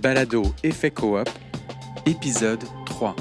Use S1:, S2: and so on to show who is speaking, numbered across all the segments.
S1: Balado Effet Coop, épisode 3.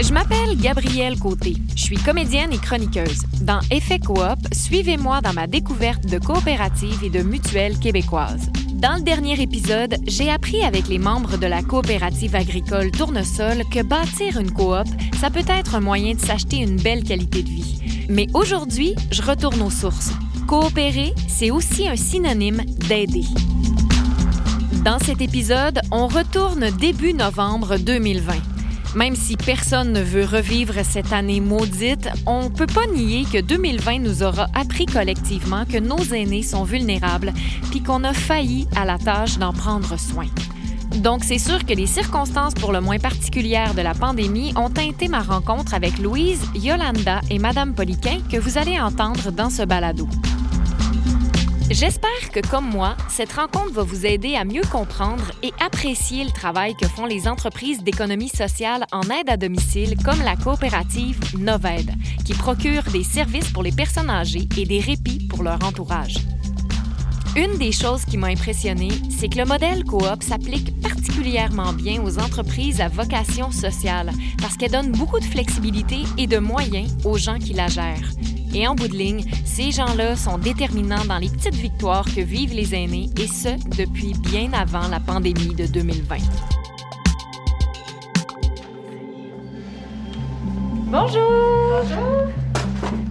S2: Je m'appelle Gabrielle Côté. Je suis comédienne et chroniqueuse. Dans Effet Coop, suivez-moi dans ma découverte de coopératives et de mutuelles québécoises. Dans le dernier épisode, j'ai appris avec les membres de la coopérative agricole Tournesol que bâtir une coop, ça peut être un moyen de s'acheter une belle qualité de vie. Mais aujourd'hui, je retourne aux sources. Coopérer, c'est aussi un synonyme d'aider. Dans cet épisode, on retourne début novembre 2020. Même si personne ne veut revivre cette année maudite, on peut pas nier que 2020 nous aura appris collectivement que nos aînés sont vulnérables puis qu'on a failli à la tâche d'en prendre soin. Donc, c'est sûr que les circonstances pour le moins particulières de la pandémie ont teinté ma rencontre avec Louise, Yolanda et Madame Poliquin que vous allez entendre dans ce balado. J'espère que, comme moi, cette rencontre va vous aider à mieux comprendre et apprécier le travail que font les entreprises d'économie sociale en aide à domicile comme la coopérative Noved, qui procure des services pour les personnes âgées et des répits pour leur entourage. Une des choses qui m'a impressionnée, c'est que le modèle coop s'applique particulièrement bien aux entreprises à vocation sociale parce qu'elle donne beaucoup de flexibilité et de moyens aux gens qui la gèrent. Et en bout de ligne, ces gens-là sont déterminants dans les petites victoires que vivent les aînés, et ce, depuis bien avant la pandémie de 2020.
S3: Bonjour!
S4: Bonjour!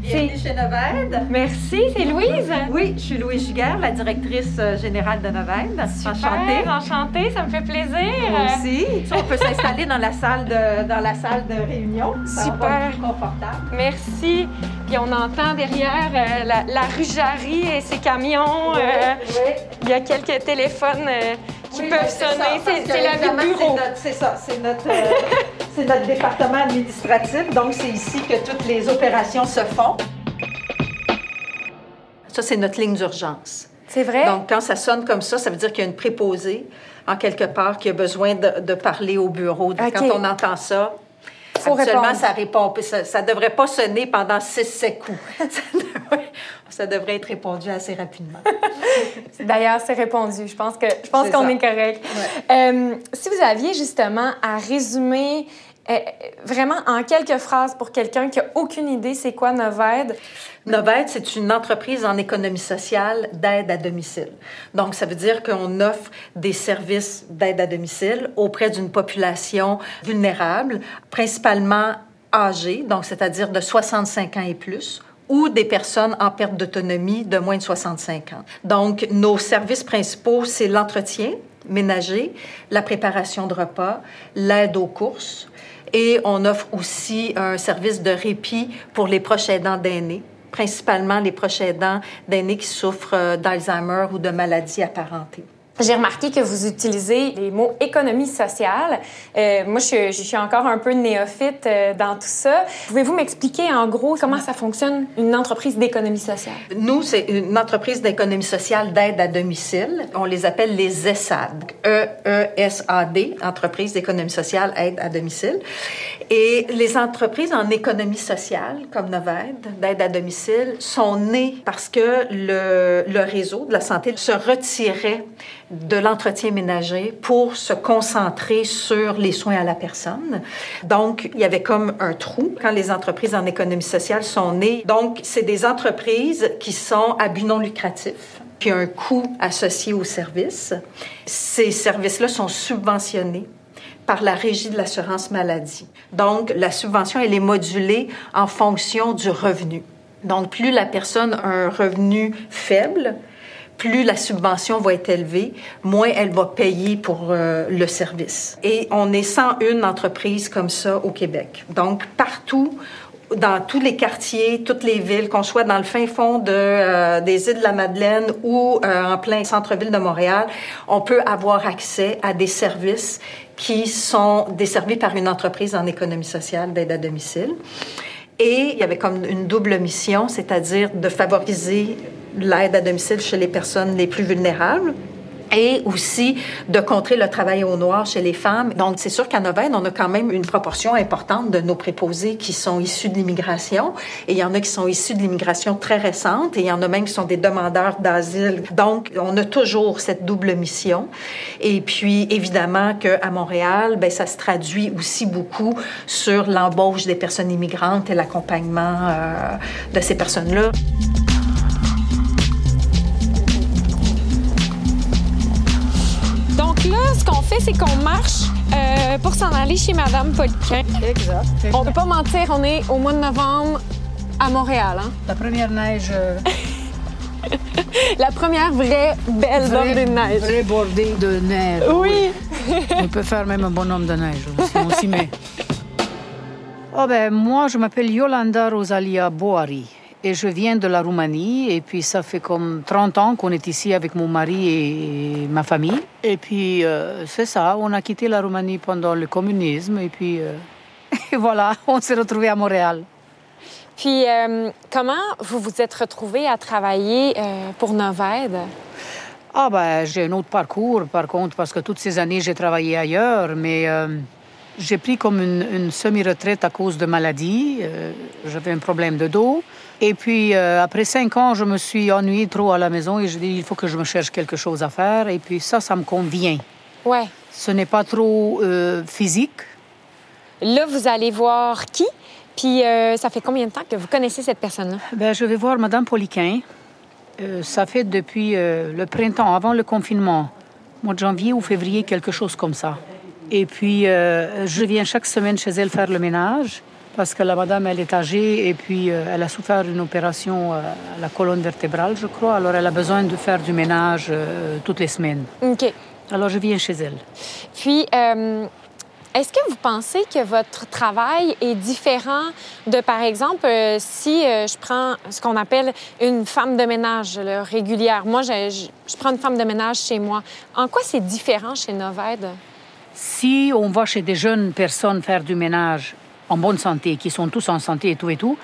S4: Bienvenue chez Noved.
S3: Merci, c'est Louise.
S4: Oui, je suis Louise Giguère, la directrice euh, générale de Noved.
S3: Enchantée. Enchantée, ça me fait plaisir.
S4: Moi aussi. on peut s'installer dans la salle de dans la salle de réunion. Ça
S3: Super.
S4: plus confortable.
S3: Merci. Puis on entend derrière euh, la, la rujarie et ses camions. euh,
S4: oui.
S3: Il y a quelques téléphones euh, qui
S4: Oui,
S3: peuvent sonner. C'est la vie bureau.
S4: c'est ça, c'est notre, euh, c'est notre département administratif. Donc, c'est ici que toutes les opérations se font. Ça, c'est notre ligne d'urgence.
S3: C'est vrai?
S4: Donc, quand ça sonne comme ça, ça veut dire qu'il y a une préposée en quelque part qui a besoin de, de parler au bureau.
S3: OK.
S4: Quand on entend ça,
S3: répondre.
S4: ça répond. Ça ne devrait pas sonner pendant 6-7 coups. ça, devrait, ça devrait être répondu assez rapidement.
S3: D'ailleurs, c'est répondu. Je pense que je pense qu'on est correct. Euh, si vous aviez justement à résumer euh, vraiment en quelques phrases pour quelqu'un qui a aucune idée c'est quoi Noved,
S4: Noved, c'est une entreprise en économie sociale d'aide à domicile. Donc, ça veut dire qu'on offre des services d'aide à domicile auprès d'une population vulnérable, principalement âgée, donc c'est-à-dire de 65 ans et plus, ou des personnes en perte d'autonomie de moins de 65 ans. Donc, nos services principaux, c'est l'entretien ménager, la préparation de repas, l'aide aux courses, et on offre aussi un service de répit pour les proches aidants d'aînés, principalement les proches aidants d'aînés qui souffrent euh, d'Alzheimer ou de maladies apparentées.
S3: J'ai remarqué que vous utilisez les mots économie sociale. Euh, moi, je, suis encore un peu néophyte euh, dans tout ça. Pouvez-vous m'expliquer en gros comment ça fonctionne une entreprise d'économie sociale?
S4: Nous, c'est une entreprise d'économie sociale d'aide à domicile. On les appelle les ESAD. E-E-S-A-D, entreprise d'économie sociale aide à domicile. Et les entreprises en économie sociale, comme Noved, d'aide à domicile, sont nées parce que le, le réseau de la santé se retirait de l'entretien ménager pour se concentrer sur les soins à la personne. Donc, il y avait comme un trou quand les entreprises en économie sociale sont nées. Donc, c'est des entreprises qui sont à but non lucratif puis un coût associé aux services. Ces services-là sont subventionnés par la Régie de l'assurance maladie. Donc, la subvention, elle est modulée en fonction du revenu. Donc, plus la personne a un revenu faible, plus la subvention va être élevée, moins elle va payer pour euh, le service. Et on est 101 entreprises comme ça au Québec. Donc, partout, dans tous les quartiers, toutes les villes, qu'on soit dans le fin fond euh, des îles de la Madeleine ou euh, en plein centre-ville de Montréal, on peut avoir accès à des services qui sont desservis par une entreprise en économie sociale d'aide à domicile. Et il y avait comme une double mission, c'est-à-dire de favoriser l'aide à domicile chez les personnes les plus vulnérables et aussi de contrer le travail au noir chez les femmes. Donc, c'est sûr qu'à Novène, on a quand même une proportion importante de nos préposés qui sont issus de l'immigration et il y en a qui sont issus de l'immigration très récente et il y en a même qui sont des demandeurs d'asile. Donc, on a toujours cette double mission. Et puis, évidemment qu'à Montréal, ben ça se traduit aussi beaucoup sur l'embauche des personnes immigrantes et l'accompagnement euh, de ces personnes-là.
S3: Ce qu'on fait, c'est qu'on marche euh, pour s'en aller chez Madame Poliquin.
S4: Exact,
S3: On peut pas mentir, on est au mois de novembre à Montréal. Hein?
S5: La première neige. Euh,
S3: La première vraie belle bordée de neige.
S5: Vraie bordée de neige.
S3: Oui.
S5: on peut faire même un bonhomme de neige si on s'y met. Oh ben, moi, je m'appelle Yolanda Rosalia Boari et je viens de la Roumanie. Et puis, ça fait comme 30 ans qu'on est ici avec mon mari et ma famille. Et puis, euh, c'est ça, on a quitté la Roumanie pendant le communisme. Et puis, euh, et voilà, on s'est retrouvés à Montréal.
S3: Puis, euh, comment vous vous êtes retrouvés à travailler pour Noved?
S5: Ah, ben, j'ai un autre parcours, par contre, parce que toutes ces années, j'ai travaillé ailleurs, mais j'ai pris comme une, une semi-retraite à cause de maladie. J'avais un problème de dos. Et puis, euh, après cinq ans, je me suis ennuyée trop à la maison et je dis, il faut que je me cherche quelque chose à faire. Et puis ça, ça me convient.
S3: Ouais.
S5: Ce n'est pas trop euh, physique.
S3: Là, vous allez voir qui? Puis euh, ça fait combien de temps que vous connaissez cette personne-là?
S5: Ben, je vais voir Madame Poliquin. ça fait depuis le printemps, avant le confinement, mois de janvier ou février, quelque chose comme ça. Et puis, je viens chaque semaine chez elle faire le ménage parce que la madame, elle est âgée et puis euh, elle a souffert d'une opération euh, à la colonne vertébrale, je crois. Alors, elle a besoin de faire du ménage euh, toutes les semaines.
S3: OK.
S5: Alors, je viens chez elle.
S3: Puis, est-ce que vous pensez que votre travail est différent de, par exemple, si je prends ce qu'on appelle une femme de ménage régulière? Moi, je, je, prends une femme de ménage chez moi. En quoi c'est différent chez Noved?
S5: Si on va chez des jeunes personnes faire du ménage en bonne santé, qui sont tous en santé et tout et tout,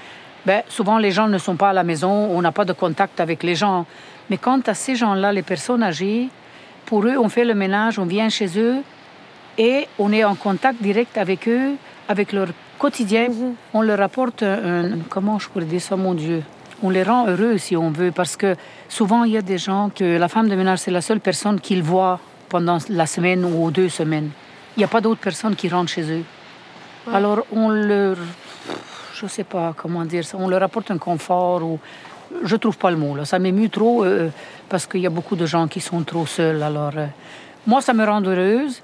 S5: ben, souvent les gens ne sont pas à la maison, on n'a pas de contact avec les gens. Mais quant à ces gens-là, les personnes âgées, pour eux, on fait le ménage, on vient chez eux et on est en contact direct avec eux, avec leur quotidien. Mhm. On leur apporte un, comment je pourrais dire ça, mon Dieu? On les rend heureux si on veut, parce que souvent il y a des gens que la femme de ménage, c'est la seule personne qu'ils voient pendant la semaine ou deux semaines. Il n'y a pas d'autres personnes qui rentrent chez eux. Alors on leur, je sais pas comment dire ça, on leur apporte un confort ou je trouve pas le mot là, ça m'émue trop euh, parce qu'il y a beaucoup de gens qui sont trop seuls. Alors euh, moi ça me rend heureuse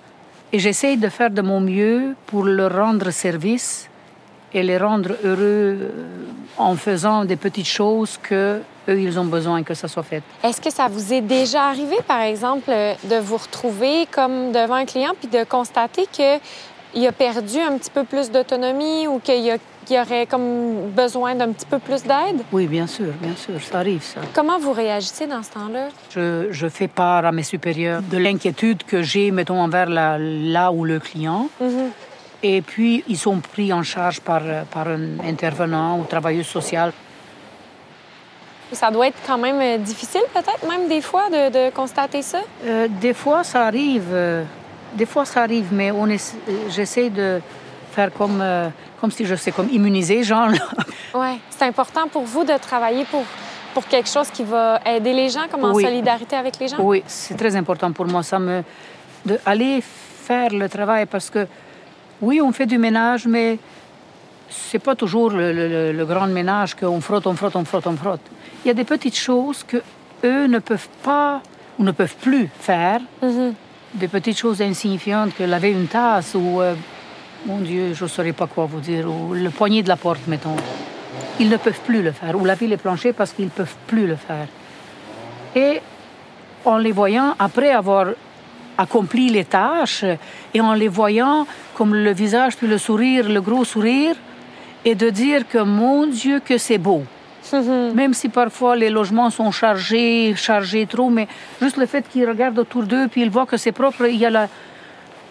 S5: et j'essaye de faire de mon mieux pour leur rendre service et les rendre heureux euh, en faisant des petites choses que eux ils ont besoin que ça soit fait.
S3: Est-ce que ça vous est déjà arrivé par exemple de vous retrouver comme devant un client puis de constater que il a perdu un petit peu plus d'autonomie ou qu'il y, aurait comme besoin d'un petit peu plus d'aide?
S5: Oui, bien sûr, bien sûr, ça arrive, ça.
S3: Comment vous réagissez dans ce temps-là?
S5: Je, fais part à mes supérieurs de l'inquiétude que j'ai, mettons, envers la, là ou le client. Mm-hmm. Et puis, ils sont pris en charge par, par un intervenant ou travailleuse sociale.
S3: Ça doit être quand même euh, difficile, peut-être, même des fois, de, constater ça?
S5: Euh, des fois, ça arrive. Des fois, ça arrive, mais on j'essaie de faire comme, euh, comme si je sais, comme immuniser, genre.
S3: oui, c'est important pour vous de travailler pour, pour quelque chose qui va aider les gens, comme en solidarité avec les gens?
S5: Oui, c'est très important pour moi, ça me... d'aller faire le travail parce que, oui, on fait du ménage, mais c'est pas toujours le, grand ménage qu'on frotte, on frotte, on frotte, on frotte. Il y a des petites choses que eux ne peuvent pas ou ne peuvent plus faire. Mm-hmm des petites choses insignifiantes que laver une tasse ou, euh, mon Dieu, je ne saurais pas quoi vous dire, ou le poignet de la porte, mettons. Ils ne peuvent plus le faire, ou laver les planchers parce qu'ils ne peuvent plus le faire. Et en les voyant, après avoir accompli les tâches, et en les voyant comme le visage puis le sourire, le gros sourire, et de dire que mon Dieu, que c'est beau. Même si parfois les logements sont chargés, chargés trop, mais juste le fait qu'ils regardent autour d'eux puis ils voient que c'est propre, il y a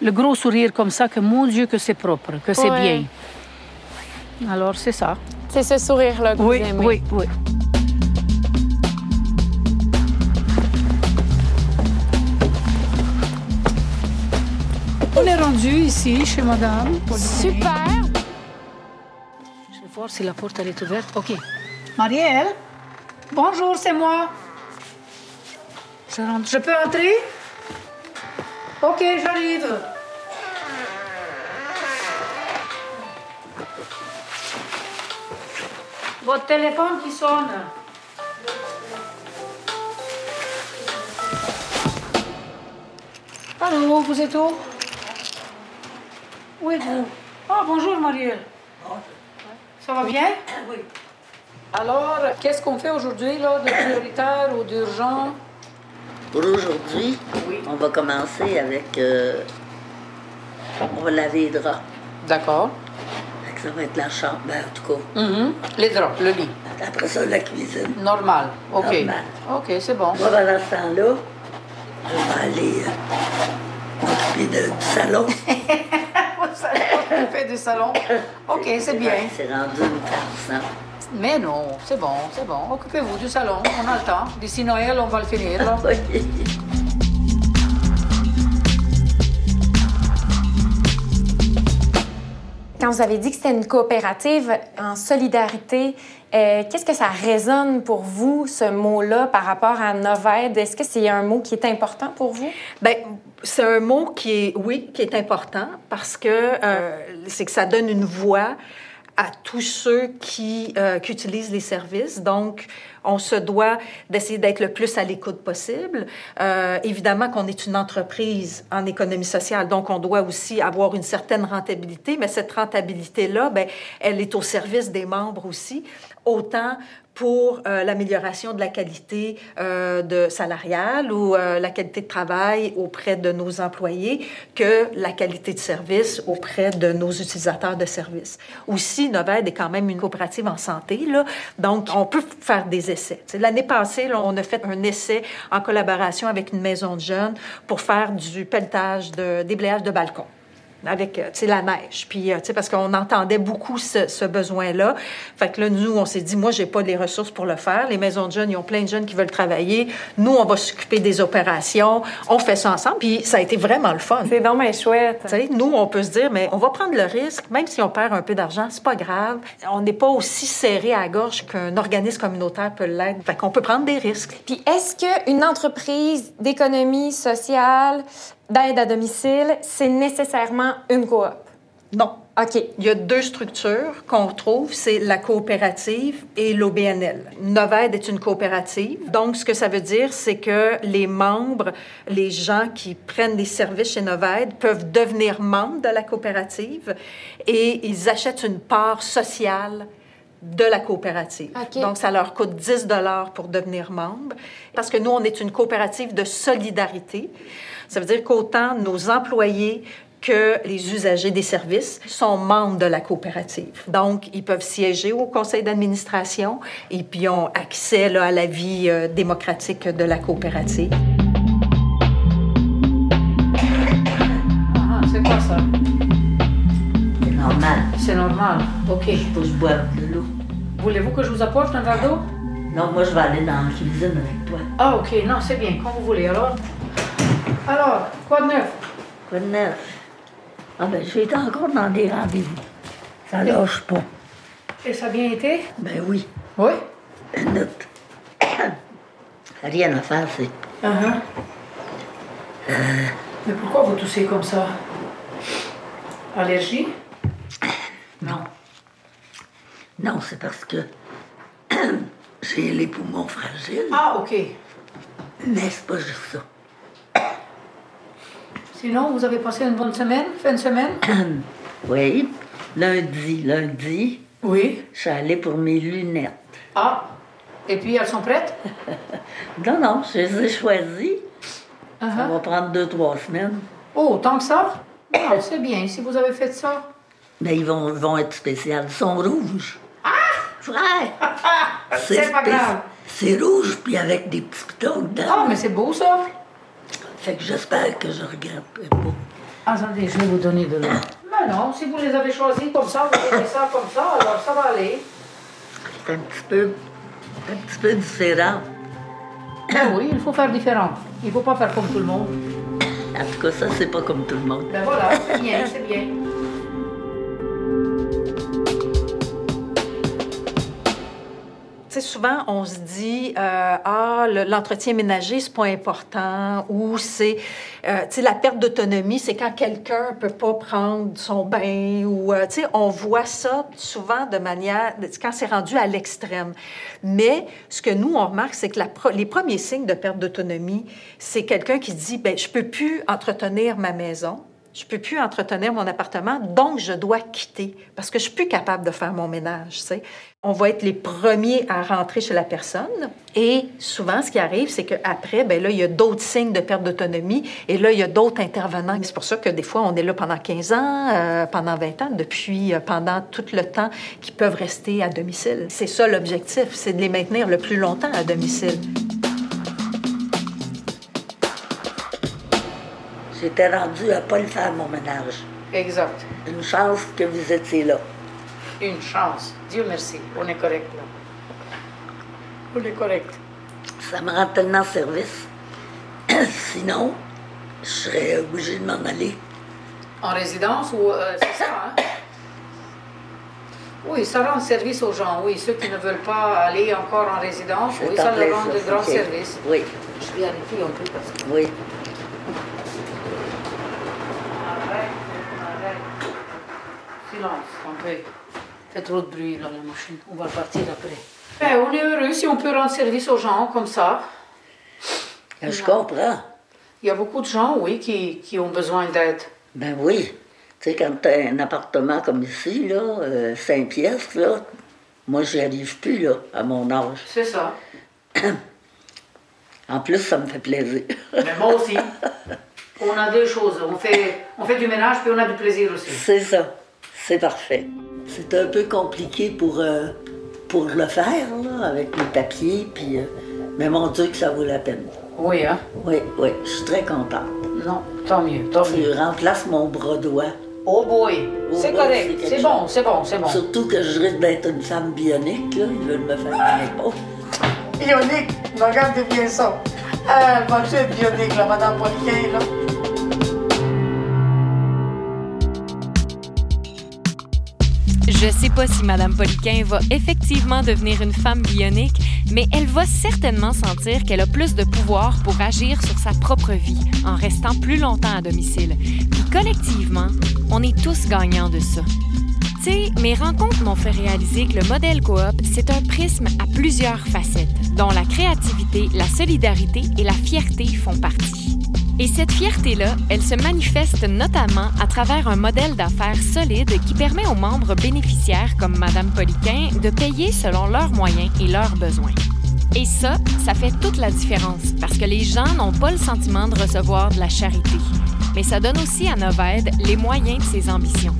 S5: le gros sourire comme ça que mon Dieu que c'est propre, que c'est bien. Alors c'est ça.
S3: C'est ce sourire-là que
S5: oui,
S3: vous aimez.
S5: Oui, oui. Jésus ici, chez madame.
S3: Super!
S5: Je vais voir si la porte elle est ouverte. OK. Marielle? Bonjour, c'est moi. Je peux entrer? OK, j'arrive. Votre téléphone qui sonne. Allô, vous êtes où? Où êtes-vous? Ah, bonjour, Marielle. Ça va bien? Oui. Alors, qu'est-ce qu'on fait aujourd'hui, là, de prioritaire ou d'urgent?
S6: Pour aujourd'hui, on va commencer avec. euh, on va laver les draps.
S5: D'accord.
S6: Ça va être la chambre, ben, en tout cas.
S5: Mhm. Les draps, le lit.
S6: Après ça, la cuisine.
S5: Normal. OK.
S6: Normal.
S5: OK, c'est bon.
S6: Moi, pendant ce temps-là, je vais aller euh, m'occuper de- du salon.
S5: On fait du salon. OK, c'est bien.
S6: C'est rendu une farce, hein.
S5: Mais non, c'est bon, c'est bon. Occupez-vous du salon, on a le temps. D'ici Noël, on va le finir. là.
S3: Quand vous avez dit que c'était une coopérative en solidarité, euh, qu'est-ce que ça résonne pour vous, ce mot-là, par rapport à Noved? Est-ce que c'est un mot qui est important pour vous?
S4: Ben, c'est un mot qui est, oui, qui est important parce que euh, c'est que ça donne une voix à tous ceux qui, euh, qui utilisent les services. Donc, on se doit d'essayer d'être le plus à l'écoute possible. Euh, évidemment qu'on est une entreprise en économie sociale, donc on doit aussi avoir une certaine rentabilité, mais cette rentabilité-là, ben, elle est au service des membres aussi, autant pour euh, l'amélioration de la qualité euh, de salariale ou euh, la qualité de travail auprès de nos employés que la qualité de service auprès de nos utilisateurs de services. Aussi, Noved est quand même une coopérative en santé, là, donc on peut faire des essais. L'année passée, là, on a fait un essai en collaboration avec une maison de jeunes pour faire du pelletage, de déblayage de balcons avec euh, tu sais, la neige. Puis, euh, tu sais, parce qu'on entendait beaucoup ce, ce besoin-là. Fait que là, nous, on s'est dit, moi, j'ai pas les ressources pour le faire. Les maisons de jeunes, ils ont plein de jeunes qui veulent travailler. Nous, on va s'occuper des opérations. On fait ça ensemble. Puis, ça a été vraiment le fun.
S3: C'est donc bien chouette.
S4: Tu sais, nous, on peut se dire, mais on va prendre le risque, même si on perd un peu d'argent, c'est pas grave. On n'est pas aussi serré à la gorge qu'un organisme communautaire peut l'être. Fait qu'on peut prendre des risques.
S3: Puis est-ce qu'une entreprise d'économie sociale, d'aide à domicile, c'est nécessairement une coop?
S4: Non.
S3: OK.
S4: Il y a deux structures qu'on trouve, c'est la coopérative et l'OBNL. Noved est une coopérative. Donc, ce que ça veut dire, c'est que les membres, les gens qui prennent des services chez Noved peuvent devenir membres de la coopérative et ils achètent une part sociale de la coopérative. Donc, ça leur coûte 10 dollars pour devenir membre. Parce que nous, on est une coopérative de solidarité. Ça veut dire qu'autant nos employés que les usagers des services sont membres de la coopérative. Donc, ils peuvent siéger au conseil d'administration et puis ont accès là, à la vie euh, démocratique de la coopérative.
S5: Ah, c'est quoi ça?
S6: C'est normal.
S5: C'est normal. OK.
S6: Je l'eau.
S5: Voulez-vous que je vous apporte un verre d'eau?
S6: Non, moi, je vais aller dans la cuisine avec toi.
S5: Ah, OK. Non, c'est bien, quand vous voulez. Alors, alors quoi de neuf?
S6: Quoi de neuf? Ah, ben, j'ai été encore dans des rendez-vous. Ça lâche pas.
S5: Et ça a bien été?
S6: Ben oui.
S5: Oui?
S6: Minute. Rien à faire, c'est.
S5: Uh-huh. Mais pourquoi vous toussez comme ça? Allergie?
S6: Non. Non, c'est parce que j'ai les poumons fragiles,
S5: Ah, OK.
S6: mais c'est pas juste ça.
S5: Sinon, vous avez passé une bonne semaine, fin de semaine?
S6: Oui, lundi, lundi,
S5: Oui.
S6: je suis allée pour mes lunettes.
S5: Ah, et puis elles sont prêtes?
S6: Non, non, je les ai choisies. Ça
S5: Uh-huh.
S6: va prendre deux, trois semaines.
S5: Oh, tant que ça? Ah, c'est bien, si vous avez fait ça.
S6: Mais ils vont, vont être spéciales. Ils sont rouges. Ah! Ouais!
S5: C'est pas grave.
S6: C'est rouge, puis avec des petits pitons dedans.
S5: Ah, mais c'est beau ça.
S6: Fait que j'espère que je regretterai pas.
S5: Attendez, je vais vous donner de l'eau. Mais non, si vous les avez choisis comme ça, vous avez ça comme ça, alors ça va aller.
S6: C'est un petit peu, un petit peu différent.
S5: Ben oui, il faut faire différent. Il ne faut pas faire comme tout le monde.
S6: En tout cas, ça, c'est pas comme tout le monde.
S5: Ben voilà, c'est bien, c'est bien.
S4: Souvent, on se dit, euh, ah, le- l'entretien ménager, c'est pas important, ou c'est, euh, tu sais, la perte d'autonomie, c'est quand quelqu'un peut pas prendre son bain, ou, euh, tu sais, on voit ça souvent de manière, quand c'est rendu à l'extrême. Mais ce que nous, on remarque, c'est que les premiers signes de perte d'autonomie, c'est quelqu'un qui dit, ben, je peux plus entretenir ma maison, je peux plus entretenir mon appartement, donc je dois quitter parce que je suis plus capable de faire mon ménage. On va être les premiers à rentrer chez la personne et souvent, ce qui arrive, c'est qu'après, ben là, il y a d'autres signes de perte d'autonomie et là, il y a d'autres intervenants. C'est pour ça que des fois, on est là pendant 15 ans, euh, pendant 20 ans, depuis euh, pendant tout le temps qu'ils peuvent rester à domicile. C'est ça l'objectif, c'est de les maintenir le plus longtemps à domicile.
S6: J'étais rendue à pas le faire, mon ménage.
S5: Exact.
S6: Une chance que vous étiez là.
S5: Une chance. Dieu merci. On est correct là. On est correct.
S6: Ça me rend tellement service. Sinon, je serais obligée de m'en aller.
S5: En résidence ou euh, c'est ça, hein? Oui, ça rend service aux gens, oui. Ceux qui ne veulent pas aller encore en résidence, oui, ça leur rend de grands
S6: ok.
S5: services.
S6: Oui,
S5: Je vérifie un peu parce que.
S6: oui.
S5: Silence, peu. Fait trop de bruit là, la machine. On va partir après. Ben, on est heureux si on peut rendre service aux gens comme ça.
S6: Je comprends.
S5: Il y a beaucoup de gens, oui, qui, qui ont besoin d'aide.
S6: Ben oui. Tu sais, quand tu as un appartement comme ici, là, euh, cinq pièces, là, moi, j'y arrive plus, là, à mon âge.
S5: C'est ça.
S6: En plus, ça me fait plaisir.
S5: Mais moi aussi. On a deux choses. On fait, on fait du ménage puis on a du plaisir aussi.
S6: C'est ça. C'est parfait. C'est un peu compliqué pour, euh, pour le faire, là, avec les papiers, puis... euh, mais mon Dieu que ça vaut la peine.
S5: Oui, hein?
S6: Oui, oui, je suis très contente.
S5: Non, tant mieux, tant
S6: Tu
S5: mieux.
S6: remplaces mon bras droit.
S5: Oh boy!
S6: Oh
S5: c'est correct.
S6: c'est
S5: bon, c'est bon, c'est bon.
S6: Surtout que je risque d'être une femme bionique, là. Ils veulent me faire un épaule.
S7: Bionique, regardez bien ça. Ah, va être bionique, là, Madame Poliquin, là?
S2: Je sais pas si Madame Poliquin va effectivement devenir une femme bionique, mais elle va certainement sentir qu'elle a plus de pouvoir pour agir sur sa propre vie en restant plus longtemps à domicile. Puis collectivement, on est tous gagnants de ça. Tu sais, mes rencontres m'ont fait réaliser que le modèle coop, c'est un prisme à plusieurs facettes, dont la créativité, la solidarité et la fierté font partie. Et cette fierté-là, elle se manifeste notamment à travers un modèle d'affaires solide qui permet aux membres bénéficiaires comme Madame Poliquin de payer selon leurs moyens et leurs besoins. Et ça, ça fait toute la différence parce que les gens n'ont pas le sentiment de recevoir de la charité. Mais ça donne aussi à Noved les moyens de ses ambitions.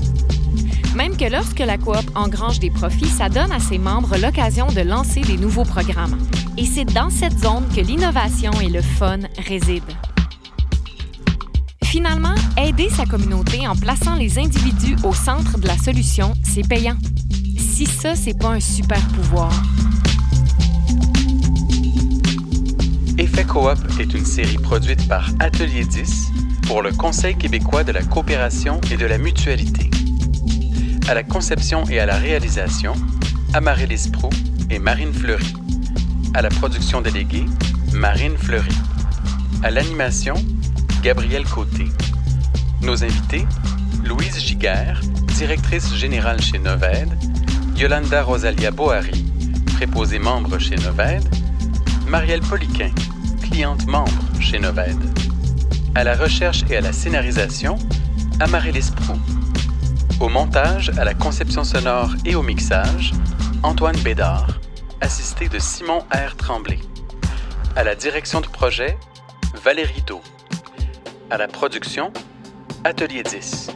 S2: Même que lorsque la coop engrange des profits, ça donne à ses membres l'occasion de lancer des nouveaux programmes. Et c'est dans cette zone que l'innovation et le fun résident. Finalement, aider sa communauté en plaçant les individus au centre de la solution, c'est payant. Si ça, c'est pas un super pouvoir.
S1: Effet Coop est une série produite par Atelier 10 pour le Conseil québécois de la coopération et de la mutualité. À la conception et à la réalisation, Amaryllis Prou et Marine Fleury. À la production déléguée, Marine Fleury. À l'animation, Gabriel Côté. Nos invités, Louise Giguère, directrice générale chez Noved, Yolanda Rosalia Boari, préposée membre chez Noved, Marielle Poliquin, cliente membre chez Noved. À la recherche et à la scénarisation, Amaryllis Prou. Au montage, à la conception sonore et au mixage, Antoine Bédard, assisté de Simon R. Tremblay. À la direction de projet, Valérie Do. À la production, Atelier 10.